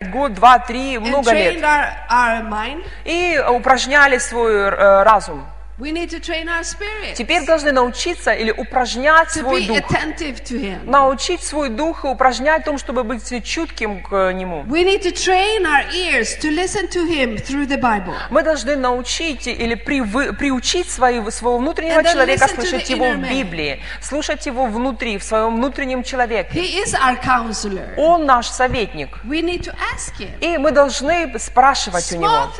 год, два, три, много лет. our, our mind. И упражняли свой э, разум. We need to train our spirit Теперь должны научиться или упражнять свой дух. Научить свой дух и упражнять в том, чтобы быть чутким к Нему. Мы должны научить или привы- приучить своего, своего внутреннего человека слышать его в. Библии, слушать его внутри, в своем внутреннем человеке. He is our counselor. Он наш советник. We need to ask Him. И мы должны спрашивать у него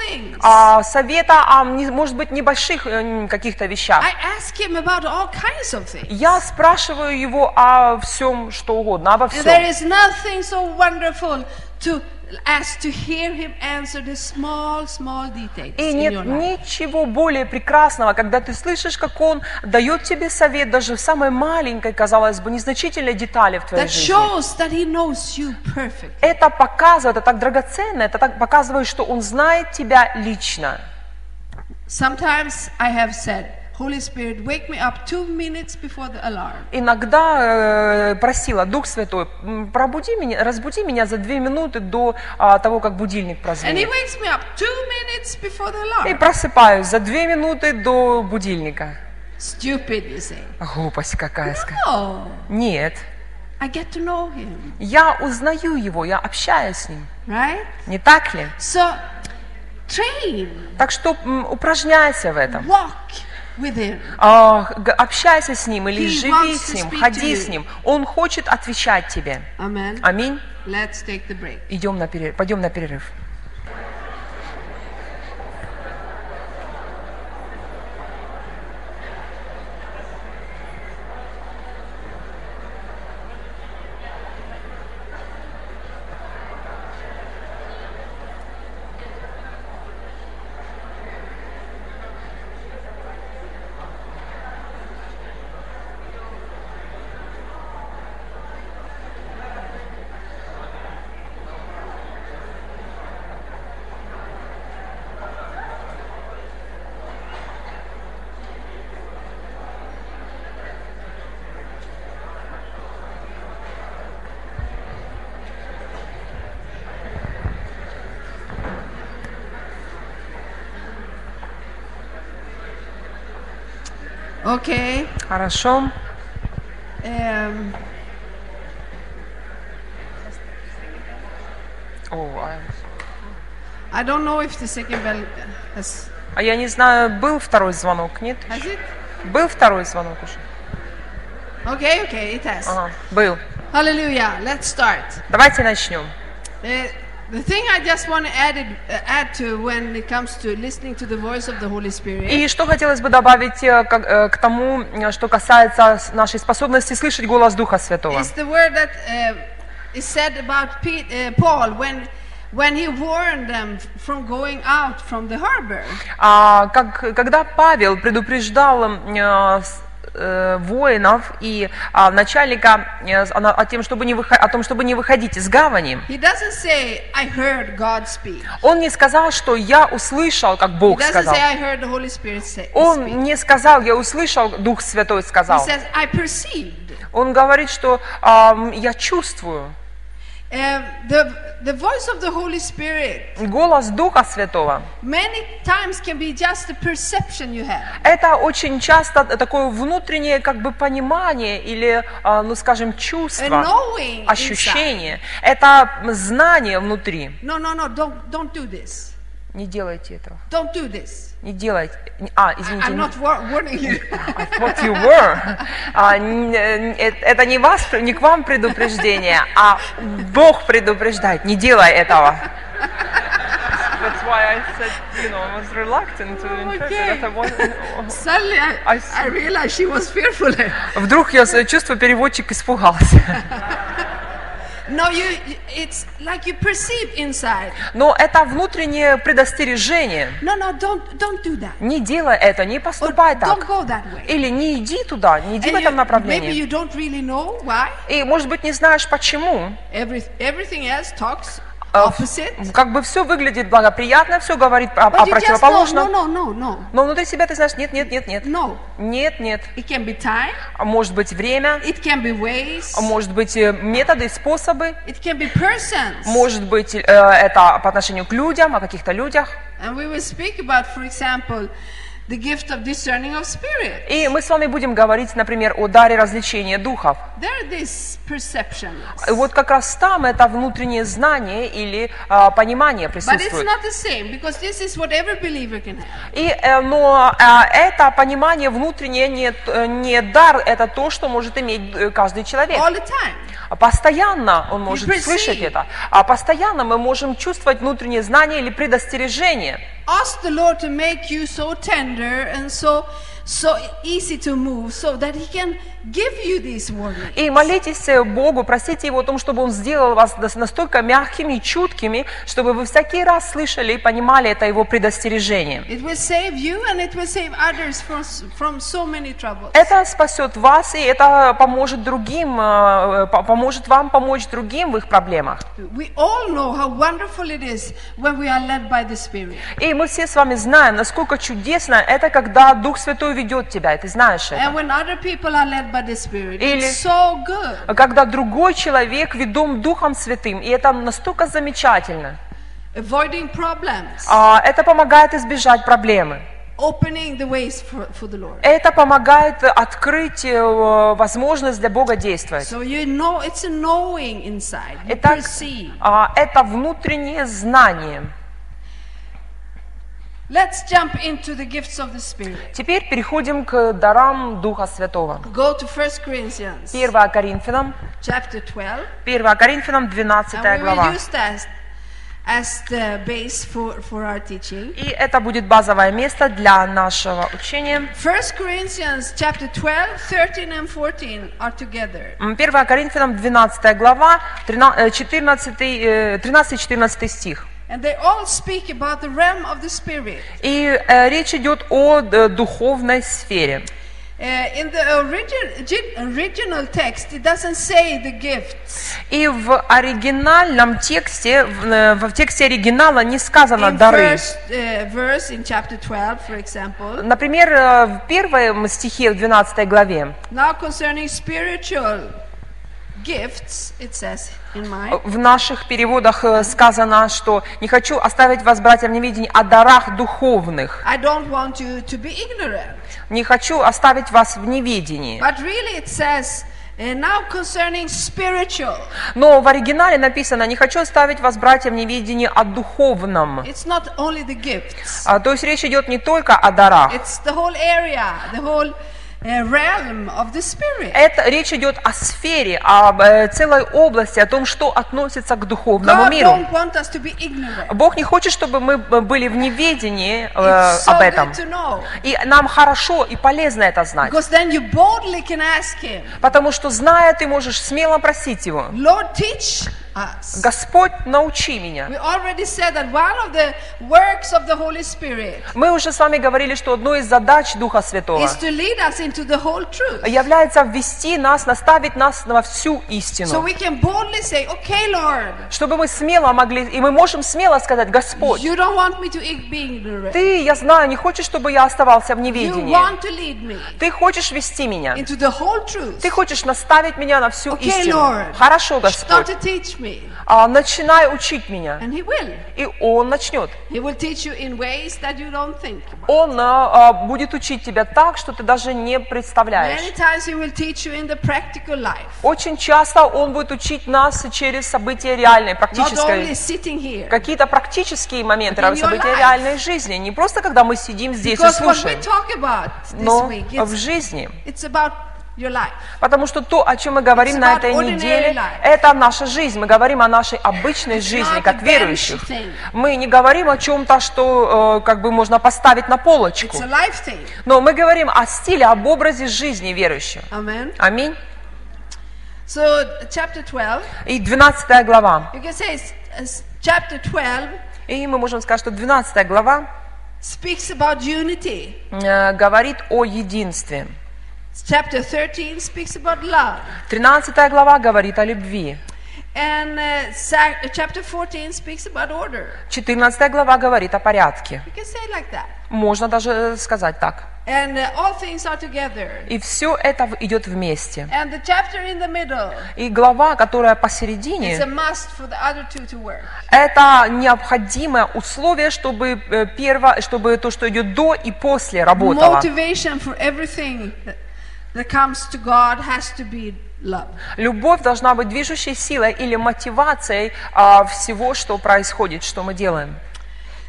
а, совета не- может быть, небольших э, каких-то вещах. Я спрашиваю его о всем, что угодно, обо всем. is nothing so wonderful to as to hear Him answer the small, small details И нет ничего более прекрасного, когда ты слышишь, как он дает тебе совет даже в самой маленькой, казалось бы, незначительной детали в твоей That жизни. shows that He knows you perfectly. Это показывает, это так драгоценно, это так показывает, что он знает тебя лично. Sometimes I have said, Holy Spirit, wake me up two minutes before the alarm. Иногда э, просила, Дух Святой, пробуди меня, разбуди меня за две минуты до а, того, как будильник And He прозвенит. wakes me up two minutes before the И alarm. просыпаюсь за две минуты до будильника. Stupid, you say. Глупость какая. No, Нет. I get to know Him, Я узнаю его, я общаюсь с ним. right? Не так ли? So, Так что упражняйся в этом. г- общайся с ним или He живи с ним, ходи с ним. Он хочет отвечать тебе. Аминь. Идем на перерыв. Пойдем на перерыв. Okay. Хорошо. Um, О, а- I don't know if the second bell has. а я не знаю, был второй звонок, нет? Has it? Был второй звонок уже? Okay, okay, it has. Ага, был. Hallelujah. Let's start. Давайте начнем. The, the thing I just want to add, it, uh, add to when it comes to listening to the voice of the Holy Spirit И что хотелось бы добавить э, к, э, к тому, э, что касается нашей способности слышать голос Духа Святого. is the word that uh, is said about Pete, uh, Paul when, when he warned them from going out from the harbor. А, как, когда Павел предупреждал э, э, воинов и а, начальника э, с- о, тем, чтобы не выхо- о том, чтобы не выходить из гавани, say, он не сказал, что я услышал, как Бог сказал. say, Он не сказал, я услышал, Дух Святой сказал. says. Он говорит, что ам, я чувствую Um, the, the voice of the Holy Spirit голос Духа Святого. many times can be just the perception you have. Это очень часто такое внутреннее как бы понимание или, а, ну скажем, чувство, knowing inside. ощущение. Это знание внутри. No, no, no, don't, don't do this. Не делайте этого. Don't do this. Не делайте. А, извините. I'm not war- warning you. I thought you were. А, э, это не вас, не к вам предупреждение, а Бог предупреждает. Не делай этого. That's why I said, you know, I was reluctant to interpret Okay. that I wasn't- Suddenly I, I. I realized she was fearful. Вдруг я чувствую, переводчик испугался. No, you, it's like you perceive inside. Но это внутреннее предостережение. No, no, don't, don't do that. Не делай это, не Or поступай don't так. go that way. Или не иди туда, не иди в And этом you- maybe направлении. you don't really know why. И, может быть, не знаешь почему. Every, everything else talks. Как бы все выглядит благоприятно, все говорит о, о противоположном. no, no, no, Но внутри себя ты знаешь, нет, нет, нет, нет. no. Нет, нет. It can be time, А Может быть время, it can be ways, а может быть э, методы, способы, it can be persons. может быть э, это по отношению к людям, о каких-то людях. And we will speak about, for example, the gift of discerning of spirit. И мы с вами будем говорить, например, о даре развлечения духов. There are these perceptions. И вот как раз там это внутреннее знание или а, понимание But it's присутствует. not the same because this is what every believer can have. И, э, но а, это понимание внутреннее не, т- не дар, это то, что может иметь э, каждый человек. All the time. Постоянно он может perceive. слышать это, а постоянно мы можем чувствовать внутреннее знание или предостережение. Ask the Lord to make you so tender and so so easy to move so that He can give you these warnings. И молитесь э, Богу, просите Его о том, чтобы Он сделал вас настолько мягкими и чуткими, чтобы вы всякий раз слышали и понимали это Его предостережение. It will save you and it will save others from, from so many troubles. Это спасет вас, и это поможет другим, э, по- поможет вам помочь другим в их проблемах. И мы все с вами знаем, насколько чудесно это, когда Дух Святой ведет тебя, и ты знаешь это. And when other people are led by the Spirit, Или- so good. Когда другой человек ведом Духом Святым, и это настолько замечательно. Avoiding problems, А, Это помогает избежать проблемы. opening the ways for, for the Lord. Это помогает открыть э, возможность для Бога действовать. So you know, it's a knowing inside. You Итак, perceive. а, это внутреннее знание. Let's jump into the gifts of the Spirit. Теперь переходим к дарам Духа Святого. Go to 1 Corinthians 1 Коринфянам, chapter 12. 1 Коринфянам 12 And we will глава. as the base for, for our teaching. И это будет базовое место для нашего учения. 1 Corinthians chapter 12, 13 and 14 are together. М, 1 Коринфянам 12 глава, 13-14 стих. And they all speak about the realm of the Spirit. И э, речь идет о э, духовной сфере. Uh, in the origin, gi- original text, it doesn't say the gifts. И в оригинальном тексте, в, э, в тексте оригинала не сказано In дары. first uh, verse in chapter 12, for example. Например, э, в первом стихе, в 12 главе, Now concerning spiritual gifts, it says in mine. в наших переводах э, сказано, что «не хочу оставить вас, братья, в неведении о дарах духовных». I don't want you to be ignorant. «Не хочу оставить вас в неведении». But really it says, uh, now concerning spiritual. Но в оригинале написано «не хочу оставить вас, братья, в неведении о духовном». It's not only the gifts. А, То есть речь идет не только о дарах. It's the whole area, the whole realm of the Spirit. Это речь идет о сфере, об э, целой области, о том, что относится к духовному миру. Бог не хочет, чтобы мы были в неведении э, об этом. И нам хорошо и полезно это знать. Because then you boldly can ask Him, Потому что, зная, ты можешь смело просить Его. Us. Господь, научи меня. Мы уже с вами говорили, что одной из задач Духа Святого является ввести нас, наставить нас на всю истину. say, okay, Lord, Чтобы мы смело могли, и мы можем смело сказать, Господь. Ты, я знаю, не хочешь, чтобы я оставался в неведении. Ты хочешь вести меня. Ты хочешь наставить меня на всю Okay, истину. Lord. Хорошо, Господь. Me. А, начинай учить меня. And He will. И Он начнет. He will teach you in ways that you don't think about. Он а, а, будет учить тебя так, что ты даже не представляешь. Many times He will teach you in the practical life. Очень часто Он будет учить нас через события реальной, Not only практической. sitting here. Какие-то практические моменты, события реальной жизни. Не просто, когда мы сидим здесь и Because we слушаем, но week, в жизни. Потому что то, о чем мы говорим на этой неделе, это наша жизнь. Мы говорим о нашей обычной жизни, как верующих. Мы не говорим о чем-то, что э, как бы можно поставить на полочку. Но мы говорим о стиле, об образе жизни верующих. Аминь. So, chapter 12, И 12 глава. you can say it's, it's chapter 12 И мы можем сказать, что 12 глава speaks about unity. э, говорит о единстве. Chapter 13 speaks about love. 13 глава говорит о любви. And uh, sa- uh, chapter 14 speaks about order. 14 глава говорит о порядке. You can say it like that. Можно даже э, сказать так. And uh, all things are together. И все это идет вместе. And the chapter in the middle И глава, которая is a посередине, must for the other two to work. это необходимое условие, чтобы, э, перво, чтобы то, что идет до и после, работало. Motivation for everything that, that comes to God has to be love. Любовь должна быть движущей силой или мотивацией а, всего, что происходит, что мы делаем.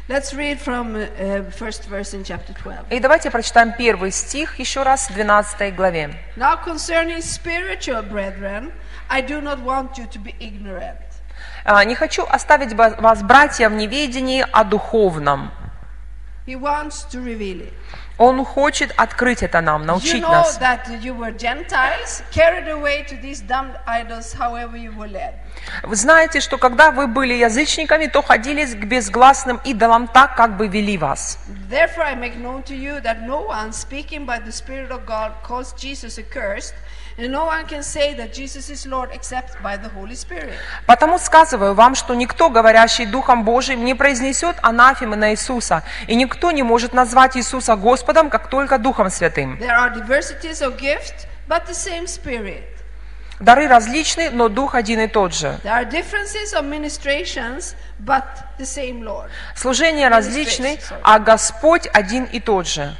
Let's read from uh, first verse in chapter 12. И давайте прочитаем первый стих еще раз в 12 главе. Now concerning spiritual brethren, I do not want you to be ignorant. А, «Не хочу оставить вас, братья, в неведении о духовном». He wants to reveal it. Он хочет открыть это нам, You научить know нас. Gentiles. Вы знаете, что когда вы были язычниками, то ходили к безгласным идолам так, как бы вели вас. Потому сказываю вам, что никто, говорящий Духом Божиим, не произнесет анафемы на Иисуса, и никто не может назвать Иисуса Господом, как только Духом Святым. Дары различны, но Дух один и тот же. Служения различны, а Господь один и тот же.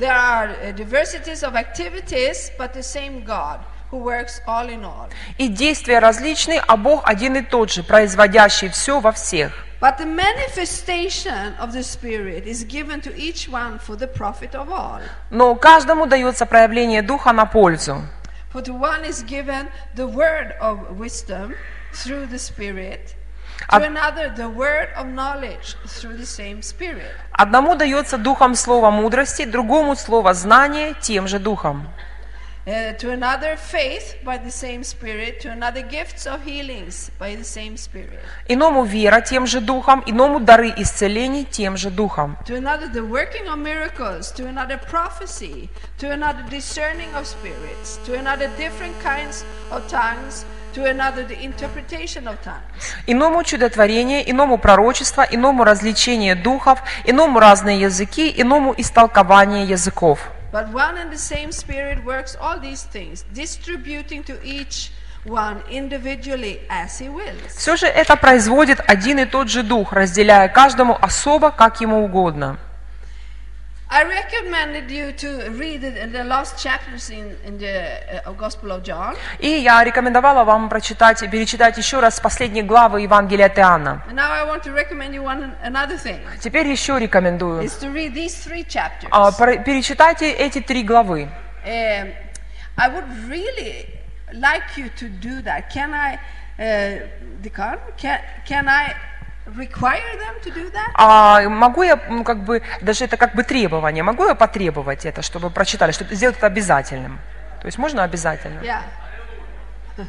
There are uh, diversities of activities, but the same God who works all in all. И действия различны, а Бог один и тот же, производящий все во всех. But the manifestation of the Spirit is given to each one for the profit of all. Но каждому дается проявление Духа на пользу. For to one is given the word of wisdom through the Spirit, to another the word of knowledge through the same Spirit. Одному дается Духом слово мудрости, другому слово знания тем же Духом. Uh, to another faith by the same Spirit, to another gifts of healings by the same Spirit, Иному вера тем же Духом, иному дары исцелений тем же Духом. to another the working of miracles, to another prophecy, to another discerning of spirits, to another different kinds of tongues, to another the interpretation of tongues. Иному чудотворение, иному пророчество, иному развлечение духов, иному разные языки, иному истолкование языков. But one and the same Spirit works all these things, distributing to each one individually as He wills. Все же это производит один и тот же Дух, разделяя каждому особо, как ему угодно. I recommended you to read the last chapters in, in the uh, Gospel of John. И я рекомендовала вам прочитать, перечитать еще раз последние главы Евангелия от Иоанна. And now I want to recommend you one another thing. Теперь еще рекомендую. Is to read these three chapters. А, Перечитайте эти три главы. Um, I would really like you to do that. Can I, uh, Dekan, can, can I require them to do that? А могу я, ну, как бы, даже это как бы требование, могу я потребовать это, чтобы прочитали, чтобы сделать это обязательным? То есть можно обязательно? Yeah.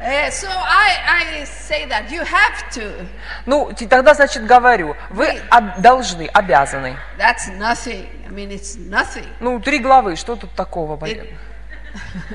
Uh, so I, I say that you have to. Ну, тогда, значит, говорю, вы об- должны, обязаны. That's nothing. I mean, it's nothing. Ну, три главы, что тут такого? It-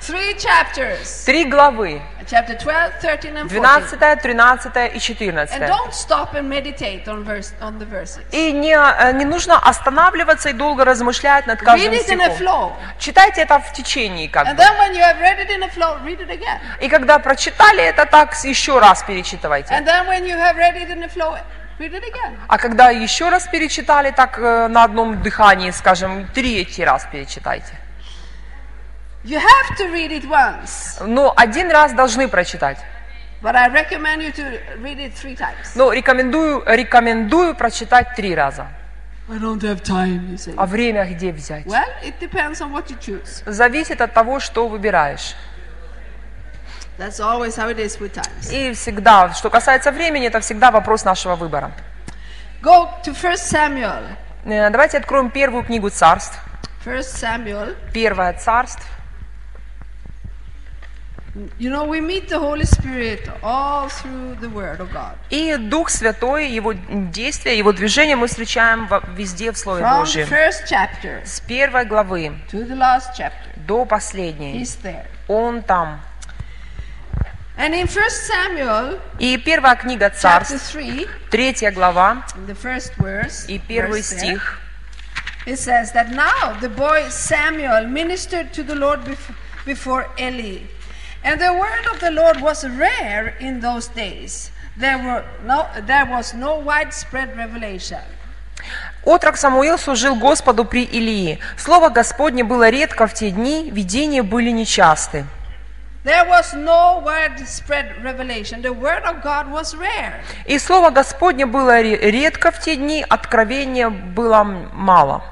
Three chapters. Три главы, Chapter 12, 13, and 14. 12, 13 и And 14. don't stop and meditate on, verse, on the verses. И не, э, не нужно останавливаться и долго размышлять над Read каждым it in a стихом. flow. Читайте это в течение как And бы. then when you have read it in a flow, read it again. И когда прочитали это так, еще раз перечитывайте. And then when you have read it in a flow, read it again. А когда еще раз перечитали так э, на одном дыхании, скажем, третий раз перечитайте. You have to read it once, Но один раз должны прочитать. but I recommend you to read it three times. Но рекомендую, рекомендую прочитать три раза. I don't have time, you say. А время где взять? Well, it depends on what you choose. Зависит от того, что выбираешь. That's always how it is with times. И всегда, что касается времени, это всегда вопрос нашего выбора. Go to 1 Samuel. Э, Давайте откроем первую книгу царств. 1 Samuel. Первое царств. You know, we meet the Holy Spirit all through the Word of God. И Дух Святой, Его действия, Его движения мы встречаем везде в Слове From Божьем. first chapter С первой главы to the last chapter, до последней. He's there. Он там. And in 1 Samuel И первая книга chapter Царств, 3, третья глава the first verse, и первый verse стих, it says that now the boy Samuel ministered to the Lord bef- before Eli. And the word of the Lord was rare in those days. There, were no, there was no widespread revelation. Отрок Самуил служил Господу при Илии. Слово Господне было редко в те дни, видения были нечасты. There was no widespread revelation. The word of God was rare. И Слово Господне было ре- редко в те дни, откровения было мало.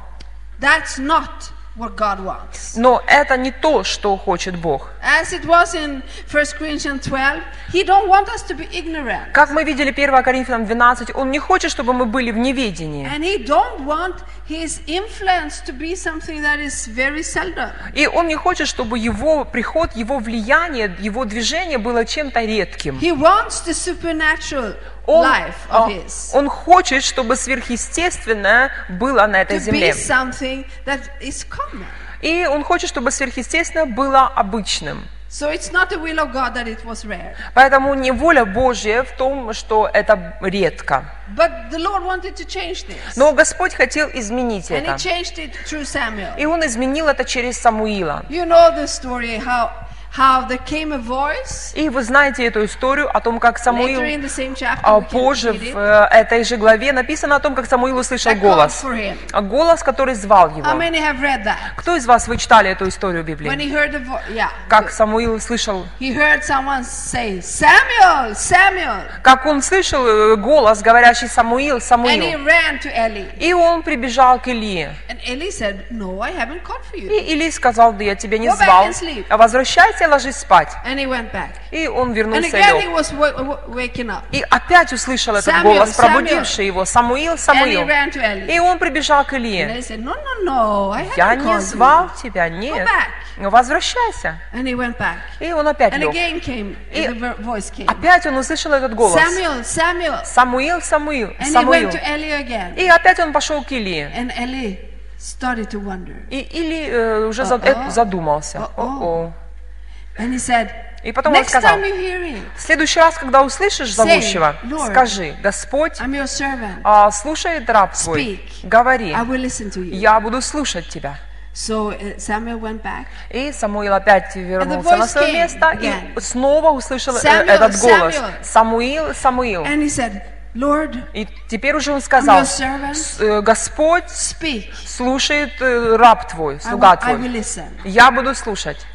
That's not what God wants. Но это не то, что хочет Бог. As it was in 1 Corinthians 12, He don't want us to be ignorant. Как мы видели 1 Коринфянам 12, Он не хочет, чтобы мы были в неведении. And He don't want His influence to be something that is very seldom. И Он не хочет, чтобы Его приход, Его влияние, Его движение было чем-то редким. He wants the supernatural Он, life а, of His он хочет, чтобы сверхъестественное было на этой земле. И Он хочет, чтобы сверхъестественное было обычным. So it's not the will of God that it was rare. Поэтому не воля Божья в том, что это редко. But the Lord wanted to change this. Но Господь хотел изменить And это. He changed it through Samuel. И Он изменил это через Самуила. You know the story how how there came a voice И вы знаете эту историю о том, как Самуил chapter. а, позже в э, этой же главе написано о том, как Самуил услышал голос. А Голос, который звал его. Кто из вас вы читали эту историю в Библии? yeah. Как Самуил слышал, He heard someone say, Samuel, Samuel. как он слышал э, голос, говорящий Самуил, And he Самуил. ran to Eli. И он прибежал к Илии. No. И Или сказал, да я тебя не Go звал. and Возвращайся, ложись спать. And he went back. И он вернулся и лег. was wa- wa- waking up. И опять услышал этот Samuel, голос, Samuel. пробудивший его. Самуил, And he Самуил. ran to Eli. И он прибежал к And. Eli said, No, no, no, I Я не звал you. тебя, нет. back. Возвращайся. And he went back. И он опять And лег. again came, И the vo- voice came. Опять он услышал этот голос. Samuel, Samuel. Самуил, Самуил, And he Самуил. went to Eli again. И опять он пошел к Илии. And Eli started to wonder. И Или э, уже О-о. э, задумался. О-о. О-о. And he said, И потом он сказал, time you hear him, в следующий раз, когда услышишь зовущего, Lord, скажи, Господь, I'm your servant. а, слушает раб твой, говори, I will listen to you. я буду слушать тебя. So uh, Samuel went back. И Самуил опять вернулся на свое место again. и снова услышал Samuel, этот голос. Samuel. Самуил, Самуил. And he said, Lord, И теперь уже он сказал, your servant. «С- э, Господь speak. слушает э, раб твой, I слуга will, I will твой. listen. Я буду слушать.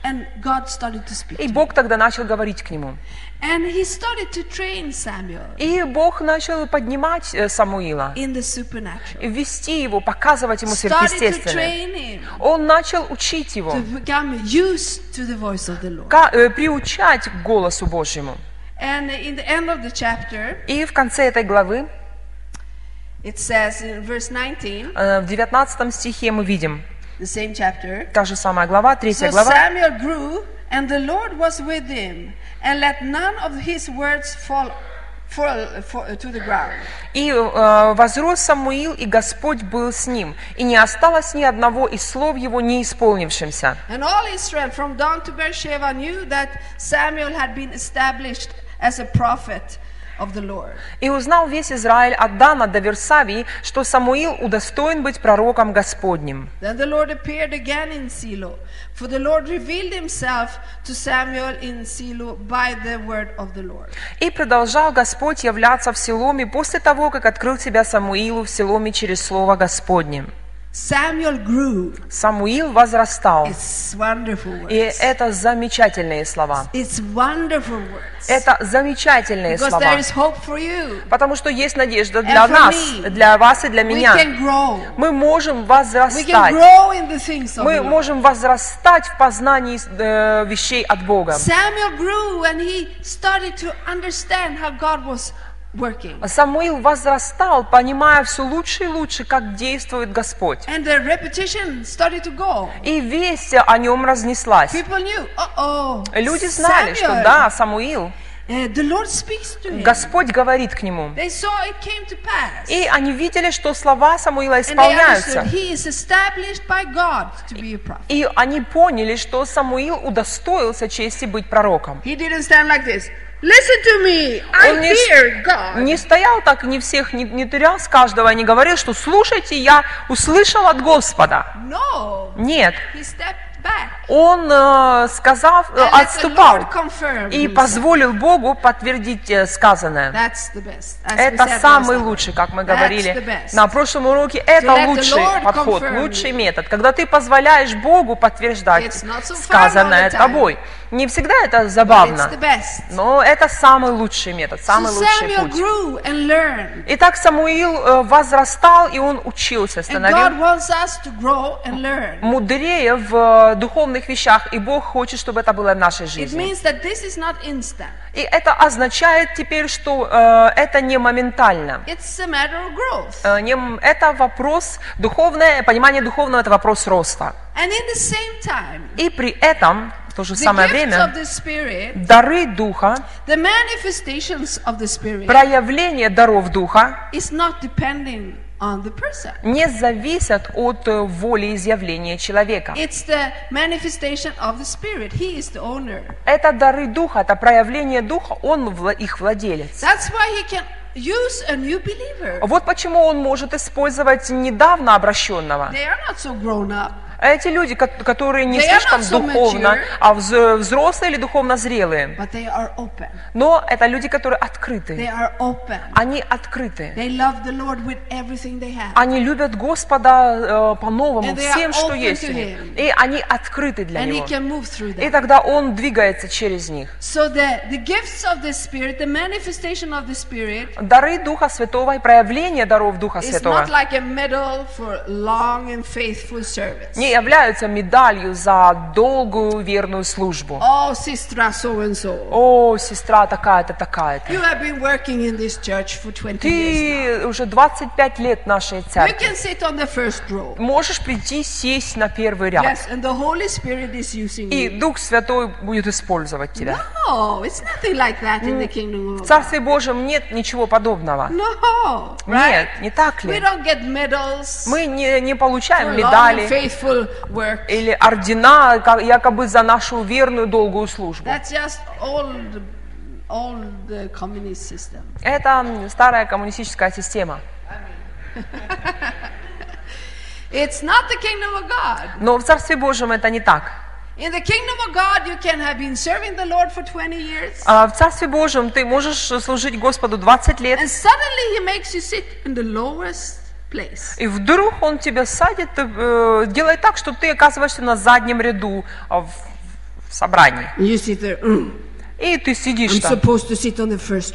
И Бог тогда начал говорить к нему. И Бог начал поднимать э, Самуила, и вести его, показывать ему сверхъестественное. Он начал учить его, приучать к голосу Божьему. And in the end of the chapter, И в конце этой главы, it says in verse 19, э, в 19 стихе мы видим, the same chapter, та же самая глава, третья So глава. Samuel grew, and the Lord was with him, and let none of his words fall, fall, fall to the ground. И э, возрос Самуил, и Господь был с ним, и не осталось ни одного из слов его не исполнившимся. And all Israel from Dan to Beersheba knew that Samuel had been established as a prophet of the Lord. И узнал весь Израиль от Дана до Версавии, что Самуил удостоен быть пророком Господним. Then the Lord appeared again in Silo, for the Lord revealed himself to Samuel in Silo by the word of the Lord. И продолжал Господь являться в Селоме после того, как открыл себя Самуилу в Селоме через Слово Господне. Samuel grew. Самуил возрастал. It's wonderful И это замечательные слова. It's wonderful words. Это замечательные Because слова. there is hope for you. Потому что есть надежда для нас, me. для вас и для We меня. can grow. Мы можем We can возрастать. grow in the things of Мы можем возрастать в познании э, вещей от Бога. Samuel grew and he started to understand how God was working. Самуил возрастал, понимая все лучше и лучше, как действует Господь. И весть о нем разнеслась. Knew, uh-oh, Люди знали, что Samuel, да, Самуил, uh. Господь говорит к нему. И они видели, что слова Самуила исполняются. И они поняли, что Самуил удостоился чести быть пророком. He didn't stand like this. Listen to me. I Он не, hear God. не стоял так, не всех, не, не терял с каждого, не говорил, что слушайте, я услышал от Господа. No. Нет, He stepped back. он, э, сказав, э, And отступал и позволил Богу подтвердить э, сказанное. That's the best. As Это самый лучший, как мы говорили на прошлом уроке. Это the лучший подход, лучший метод. Когда ты позволяешь Богу подтверждать so сказанное тобой. Не всегда это забавно, но это самый лучший метод, самый so лучший путь. Итак, Самуил э, возрастал, и он учился, становился мудрее в э, духовных вещах, и Бог хочет, чтобы это было в нашей жизни. И это означает теперь, что э, это не моментально. Э, не это вопрос духовное, понимание духовного это вопрос роста. И при этом, то же самое время, дары Духа, проявление даров Духа не зависят от э, воли изъявления человека. Это дары Духа, это проявление Духа, Он их владелец. Use a new believer. Вот почему Он может использовать недавно обращенного. They are not so grown up. Эти люди, ко- которые не They слишком духовно, mature. а вз- взрослые или духовно зрелые. But they are open. Но это люди, которые They открыты. are open. Они открыты. They love the Lord with everything they have. Они любят Господа э, по-новому, всем, что есть у них. И они открыты для And he Него. can move through И тогда Он двигается через них. So the, the gifts of the Spirit, the manifestation of the Spirit, Дары Духа Святого и проявление даров Духа Святого not like a medal for long and faithful service. Не являются медалью за долгую верную службу. Oh, sister so and so. О, сестра такая-то, такая-то. You have been working in this church for 20 years. Ты уже 25 лет нашей now. You церкви. can sit on the first row. Можешь прийти, сесть на первый ряд. Yes, and the Holy Spirit is using И. Дух Святой будет использовать тебя. No, it's nothing like that in the kingdom of В. Царстве Божьем нет ничего подобного. No, Нет, right? не так We ли? don't get medals Мы не, не получаем медали faithful work. или ордена якобы за нашу верную долгую службу. That's just old, old uh, communist system. Это старая коммунистическая система. It's not the kingdom of God. Но в Царстве Божьем это не так. In the kingdom of God, you can have been serving the Lord for 20 years, А в Царстве Божьем ты можешь служить Господу 20 лет, and suddenly He makes you sit in the lowest place. и вдруг Он тебя садит, э, делает так, что ты оказываешься на заднем ряду а, в, собрании. And you sit there. "Mm, И ты сидишь там.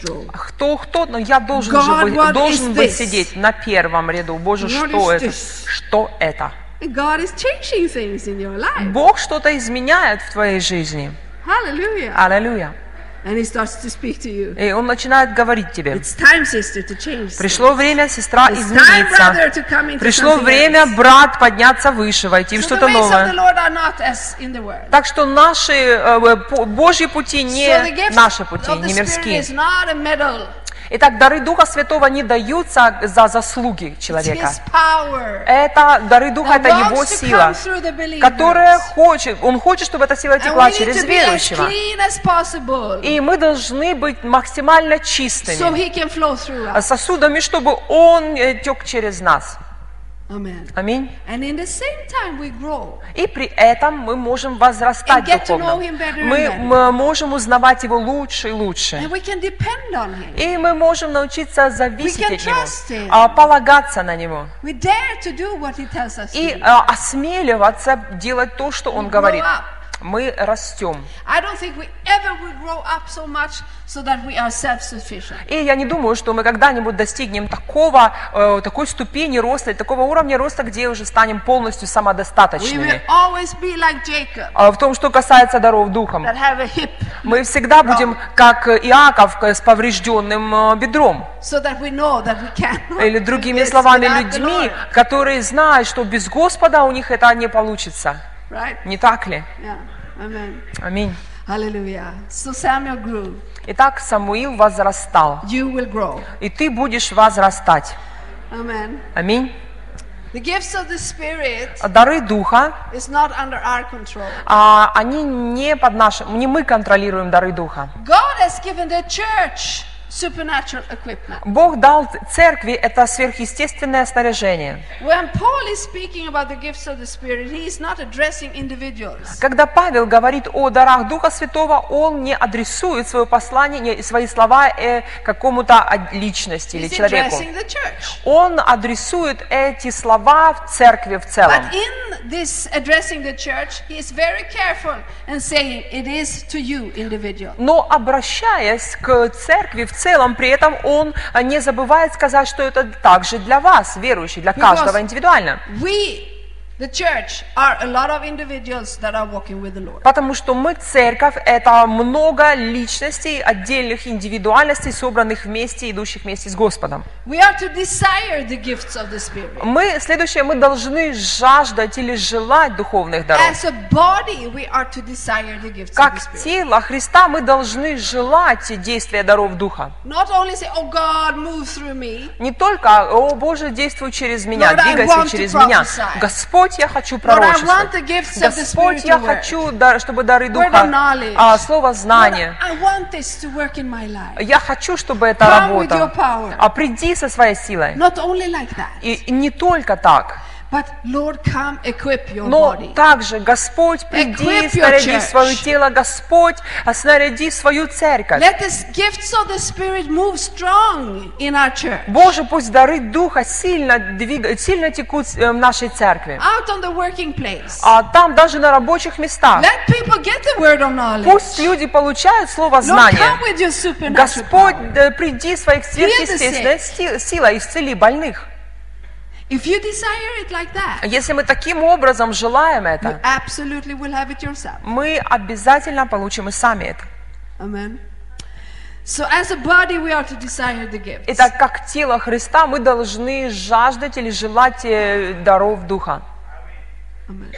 row. Кто, кто, но я должен God, же быть, должен быть сидеть на первом ряду. Боже, What что это? this? Что это? And God is changing things in your life. Бог что-то изменяет в твоей жизни. Hallelujah. Аллилуйя. And He starts to speak to you. И Он начинает говорить тебе. It's time, sister, to change. Пришло время, сестра, It's time, brother, измениться. to come into Пришло время, else. брат, подняться выше, войти в So the что-то новое. Так что наши э, э, Божьи пути So не gift наши пути, не мирские. Итак, дары Духа Святого не даются за заслуги человека. Это дары Духа, это Его сила, которая хочет, Он хочет, чтобы эта сила текла через верующего. И мы должны быть максимально чистыми сосудами, чтобы Он э, тек через нас. Аминь. И при этом мы можем возрастать духовно. Мы, можем узнавать Его лучше и лучше. И мы можем научиться зависеть от Него, а, полагаться на Него. И а, осмеливаться делать то, что Он говорит. Мы растем. И я не думаю, что мы когда-нибудь достигнем такого, э, такой ступени роста, такого уровня роста, где уже станем полностью самодостаточными. like Jacob, А В том, что касается даров Духом. Мы всегда будем, как Иаков, с поврежденным э, бедром. so that we know that we. Или другими словами, людьми, которые знают, что без Господа у них это не получится. Right? Не так ли? Yeah. Amen. Аминь. Hallelujah. So Samuel grew. Итак, Самуил возрастал, You will grow. и ты будешь возрастать. Amen. Аминь. The gifts of the Spirit Дары Духа, is not under our control. а, они не под нашим, не мы контролируем дары Духа. God has given the church supernatural equipment. Бог дал церкви это сверхъестественное снаряжение. When Paul is speaking about the gifts of the Spirit, he is not addressing individuals. Когда Павел говорит о дарах Духа Святого, он не адресует свое послание, свои слова э, какому-то личности или человеку. Он адресует эти слова в церкви в целом. But in this addressing the church, he is very careful and saying it is to you, individual. Но обращаясь к церкви в целом, при этом он а, не забывает сказать, что это также для вас, верующих, для каждого индивидуально. We, Потому что мы, церковь, это много личностей, отдельных индивидуальностей, собранных вместе, идущих вместе с Господом. Мы, следующее, мы должны жаждать или желать духовных даров. Как тело Христа мы должны желать действия даров Духа. Oh Не только, о Боже, действуй через меня, двигайся через меня. prophesy. Господь, я хочу the Господь, Spirit я хочу, чтобы дары Духа, а, слово life. Я хочу, чтобы это работало. А приди со своей силой. И не только так, but Lord, come equip your но также Господь, приди, снаряди свое тело, Господь, а снаряди свою церковь. Let the gifts of the Spirit move strong in our church. Боже, пусть дары Духа сильно, двигают, сильно текут э, в нашей церкви. Out on the working place. А там даже на рабочих местах. Let people get the word of knowledge. Пусть люди получают слово знания. Господь, да, приди своих сверхъестественной си- силой, исцели больных. If you desire it like that, Если мы таким образом желаем you это, absolutely will have it yourself. мы обязательно получим и сами это. Amen. So, as a body, we are to desire the gifts. Итак, как тело Христа, мы должны жаждать или желать э, даров Духа. Amen.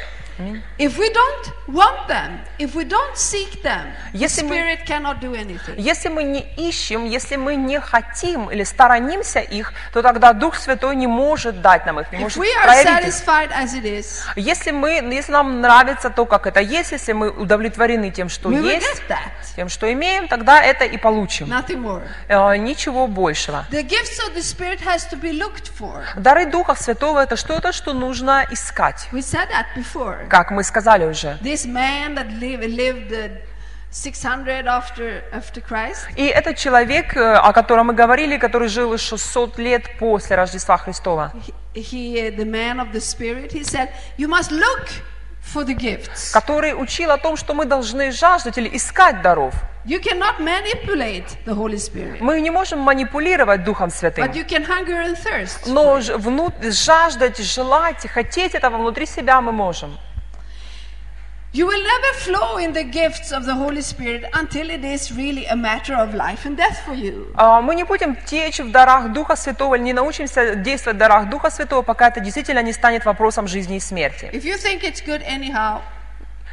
If we don't want them, if we don't seek them, the Если мы- Spirit cannot do anything. Если мы не ищем, если мы не хотим или сторонимся их, то тогда Дух Святой не может дать нам их, не If может we are проявить их. satisfied as it is, Если, мы, если нам нравится то, как это есть, если мы удовлетворены тем, что есть, тем, что имеем, тогда это и получим. Nothing more. Э, Ничего большего. The gifts of the Spirit has to be looked for. Дары Духа Святого – это что-то, что нужно искать. Как мы сказали уже. This man that live, lived uh, 600 after, after Christ, И этот человек, э, о котором мы говорили, который жил 600 лет после Рождества Христова, he, uh, the man of the Spirit, he said, You must look for the gifts. который учил о том, что мы должны жаждать или искать даров. You cannot manipulate the Holy Spirit, Мы не можем манипулировать Духом Святым. but you can hunger and thirst. Но жаждать, желать, хотеть этого внутри себя мы можем. You will never flow in the gifts of the Holy Spirit until it is really a matter of life and death for you. А, Мы не будем течь в дарах Духа Святого, не научимся действовать в дарах Духа Святого, пока это действительно не станет вопросом жизни и смерти. If you think it's good anyhow,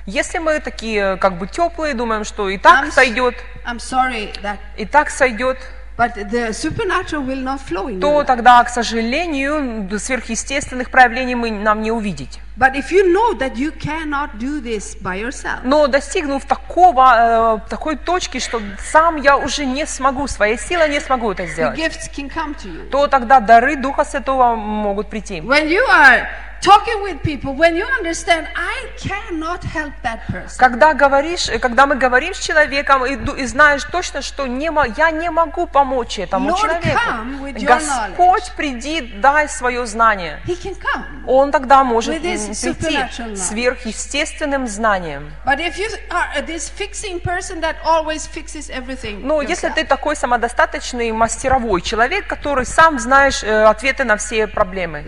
Если мы такие как бы теплые, думаем, что и так I'm, сойдет, I'm sorry that, и так сойдет, but the supernatural will not flow in то тогда, к сожалению, сверхъестественных проявлений мы, нам не увидеть. But if you know that you cannot do this by yourself, Но достигнув такого, э, такой точки, что сам я уже не смогу, своей силой не смогу это the сделать, gifts can come to you. то тогда дары Духа Святого могут прийти. When you are talking with people, when you understand, I cannot help that person. Когда говоришь, э, когда мы говорим с человеком и, и знаешь точно, что не, я не могу помочь этому Lord, человеку, come with your Господь, приди, дай свое знание. He can come. Он тогда может прийти сверхъестественным знанием. But if you are this fixing person that always fixes everything, Но если yourself, ты такой самодостаточный мастеровой человек, который сам знаешь э, ответы на все проблемы,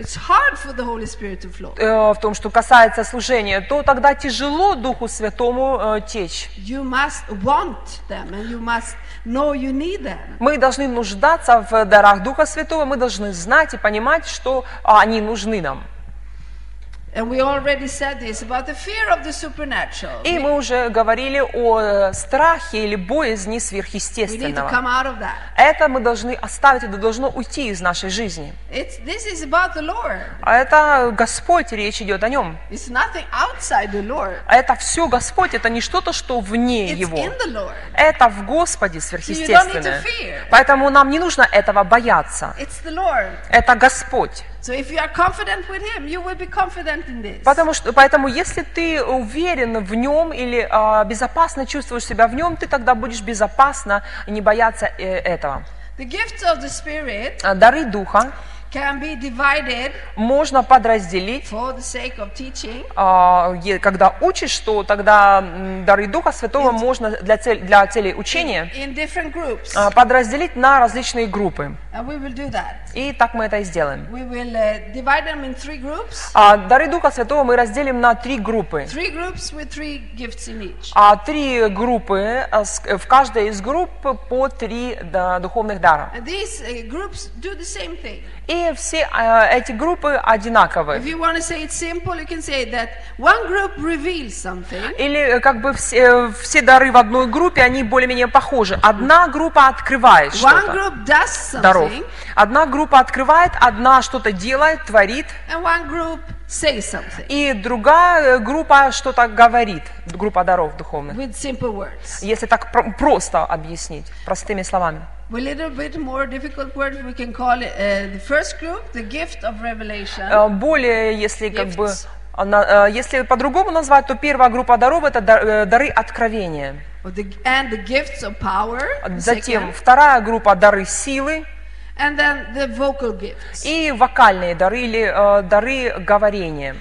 э, в том, что касается служения, то тогда тяжело Духу Святому э, течь. Мы должны нуждаться в дарах Духа Святого, мы должны знать и понимать, что а, они нужны нам. И мы уже говорили о э, страхе или боязни We need to сверхъестественного. come out of that. Это мы должны оставить, это должно уйти из нашей жизни. It's, this is about the Lord. А это Господь, речь идет о нем. It's nothing outside the Lord. А это все Господь, это не что-то, что вне It's Его. in the Lord. Это в Господе сверхъестественное. fear. Поэтому нам не нужно этого бояться. It's the Lord. Это Господь. So if you are confident with Him, you will be confident in this. Потому что, поэтому, если ты уверен в нем или а, безопасно чувствуешь себя в нем, ты тогда будешь безопасно не бояться э, этого. The gifts of the Spirit А, Дары Духа can be divided можно подразделить. for the sake of teaching а, Когда учишь, то тогда дары Духа Святого можно для, цель, для целей учения in different groups. а, подразделить на различные группы. And we will do that. И так мы это и сделаем. We will uh, divide them in three groups. А дары Духа Святого мы разделим на три группы. Three groups with three gifts in each. А три группы, а, с- в каждой из групп по три да, духовных дара. And these uh, groups do the same thing. И все а, эти группы одинаковы. Simple, Или э, как бы все, все дары в одной группе, они более-менее похожи. Одна группа открывает что-то, даров. Одна группа открывает, одна что-то делает, творит, something и другая э, группа что-то говорит, группа даров духовных. with simple words. Если так про- просто объяснить, простыми словами. Более, если как бы, она- э, если по-другому назвать, то первая группа даров это э, дары откровения. or the, and the gifts of power, the Затем вторая группа дары силы. And then the vocal gifts, и вокальные дары или э, дары говорения.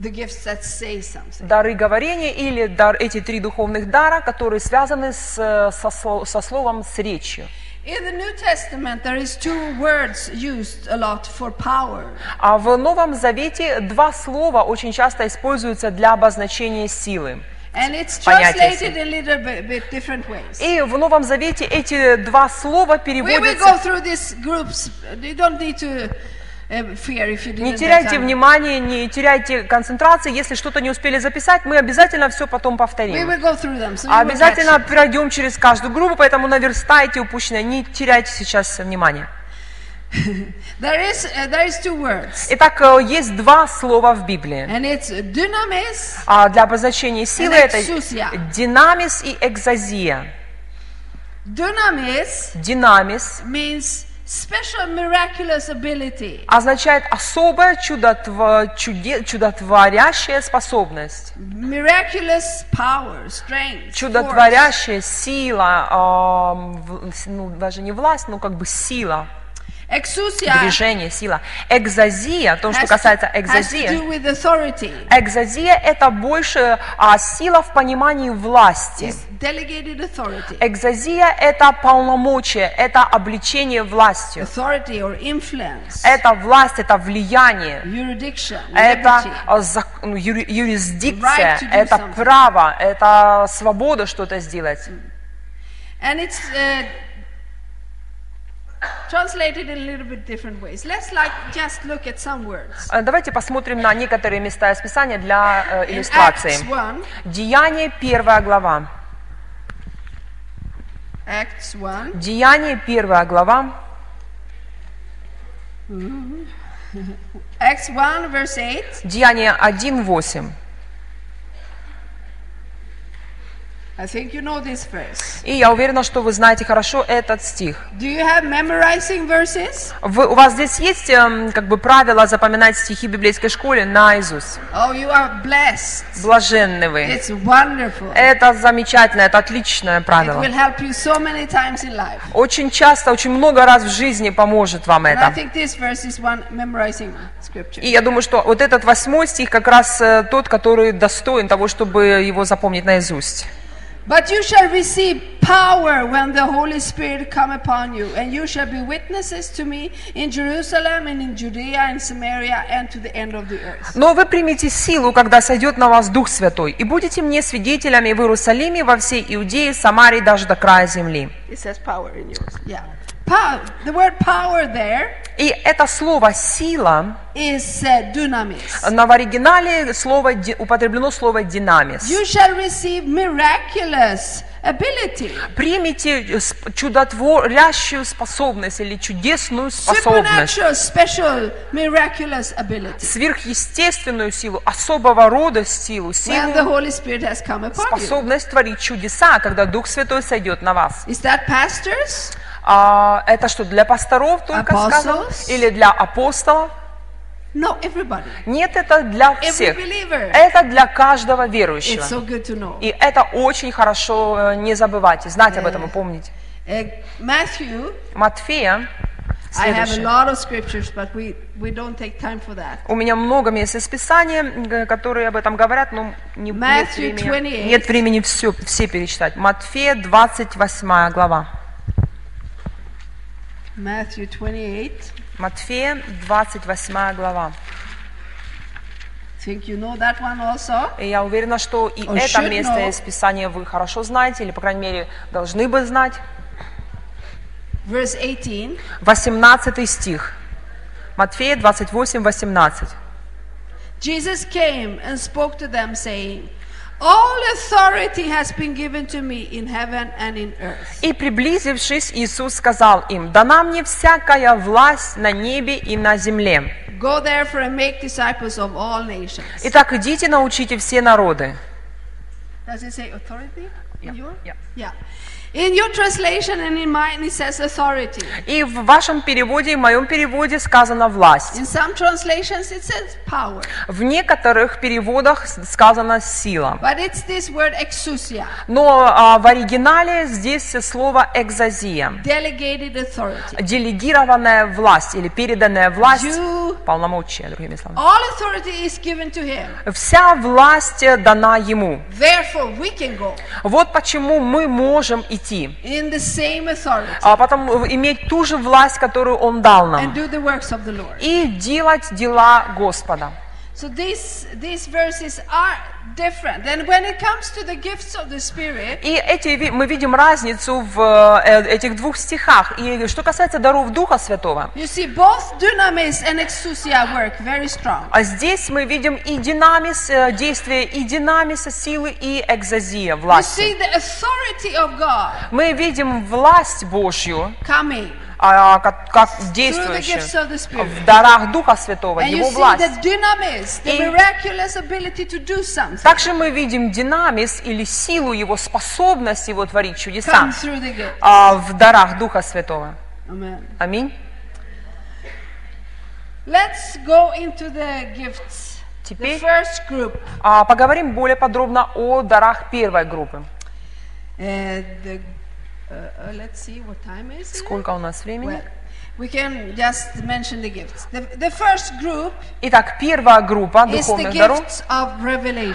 The gifts that say something. Дары говорения или дар, эти три духовных дара, которые связаны с, э, со, со словом, с речью. In the New Testament, there is two words used a lot for power. А в Новом Завете два слова очень часто используются для обозначения силы. And it's translated a little bit, different ways. И в Новом Завете эти два слова We will переводятся go through these groups. You don't need to didn't Не теряйте внимания, не теряйте концентрации. Если что-то не успели записать, мы обязательно все потом повторим. them. So обязательно пройдем через каждую группу, поэтому наверстайте упущенное. Не теряйте сейчас внимания. There is uh, there is two words, Итак, э, есть два слова в Библии. and it's dynamis А для обозначения силы And это динамис и экзазия. Dynamis Динамис means означает особая чудотво- чуде- чудотворящая способность, miraculous power, strength, force. чудотворящая сила, ам, в- ну, даже не власть, но как бы сила, Exousia движение, сила. Экзазия, то, что касается to экзазия, это больше а, сила в понимании власти. Экзазия это полномочия, это обличение властью. Это власть, это влияние, это а, ну, юри- юрисдикция, Right это something. право, это свобода что-то сделать. And it's uh, translated in a little bit different ways. Let's like just look at some words. Э, давайте посмотрим на некоторые места из Писания для э, иллюстрации. Деяние, первая глава. Acts 1. Деяние, первая глава. Acts 1, verse 8. Деяние 1, 8. You know this verse. И я уверена, что вы знаете хорошо этот стих. Do you have memorizing verses? Вы, у вас здесь есть эм, как бы правило запоминать стихи в библейской школе наизусть? Oh, you are blessed. Блаженны вы. It's wonderful. Это замечательно, это отличное It правило. will help you so many times in life. Очень часто, очень много раз в жизни поможет вам And I это. think this verse is one memorizing scripture. И я думаю, что вот этот восьмой стих как раз э, тот, который достоин того, чтобы его запомнить наизусть. But you shall receive power when the Holy Spirit come upon you, and you shall be witnesses to me in Jerusalem and in Judea and Samaria and to the end of the earth. Но вы примете силу, когда сойдет на вас Дух Святой, и будете мне свидетелями в Иерусалиме, во всей Иудее, Самарии, даже до края земли. It says power in yours. Yeah. The word power there И это слово «сила» is uh, dunamis. на в оригинале слово, употреблено слово «динамис». You shall receive miraculous ability, Примите э, чудотворящую способность или чудесную способность, special, miraculous ability. сверхъестественную силу, особого рода силу, When the силу, Holy Spirit has come upon you. способность творить чудеса, когда Дух Святой сойдет на вас. Is that pastors? А, это что, для пасторов только сказано? Или для апостолов? No, everybody. Нет, это для всех. Это для каждого верующего. It's so good to know. И это очень хорошо э, не забывать, знать об этом и помнить. Uh, Matthew, Матфея. У меня много мест из Писания, которые об этом говорят, но не, нет времени, 28. нет времени все, все перечитать. Матфея, 28 глава. Matthew 28. Матфея, 28 глава. Think you know that one also? И я уверена, что и Or это место know. из Писания вы хорошо знаете, или, по крайней мере, должны бы знать. Verse 18. 18 стих. Матфея 28, 18. Jesus came and spoke to them, saying, All authority has been given to me in heaven and in earth. И приблизившись, Иисус сказал им, «Дана мне всякая власть на небе и на земле. Go therefore and make disciples of all nations. Итак, идите, научите все народы». Does it say authority? Yeah, In your? yeah. Yeah. In your translation and in mine it says authority. И в вашем переводе, и в моем переводе сказано «власть». In some translations it says power. В некоторых переводах сказано «сила». But it's this word exousia, Но а, в оригинале здесь слово «экзазия». delegated authority. Делегированная власть или переданная власть, You, полномочия, другими словами. all authority is given to him. Вся власть э, дана ему. Therefore we can go Вот почему мы можем идти. In the same authority а потом иметь ту же власть, которую Он дал and нам, do the works of the Lord. и делать дела Господа. So these these verses are different. And when it comes to the gifts of the Spirit, И эти, мы видим разницу в э, этих двух стихах. И что касается даров Духа Святого, you see both dunamis and exousia work very strong. а здесь мы видим и динамис, э, действие и динамиса, силы, и экзазия, You власти. see the authority of God Мы видим власть Божью, coming а, как, как Spirit. в дарах Духа Святого, Его власть. И- Также мы видим динамис или силу Его, способность Его творить чудеса а, в дарах Духа Святого. Аминь. Let's go into the gifts. The Теперь а, поговорим более подробно о дарах первой группы. uh, the, Сколько у нас времени? We can just mention the gifts. The, the first group Итак, первая группа духовных даров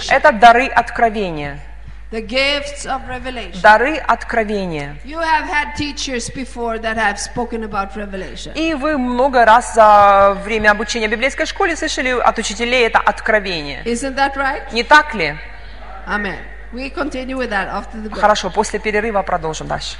это дары откровения. The gifts of revelation. Дары откровения. You have had teachers before that have spoken about revelation. И вы много раз за время обучения в библейской школе слышали от учителей это откровение. Isn't that right? Не так ли? Amen. Хорошо, после перерыва продолжим дальше.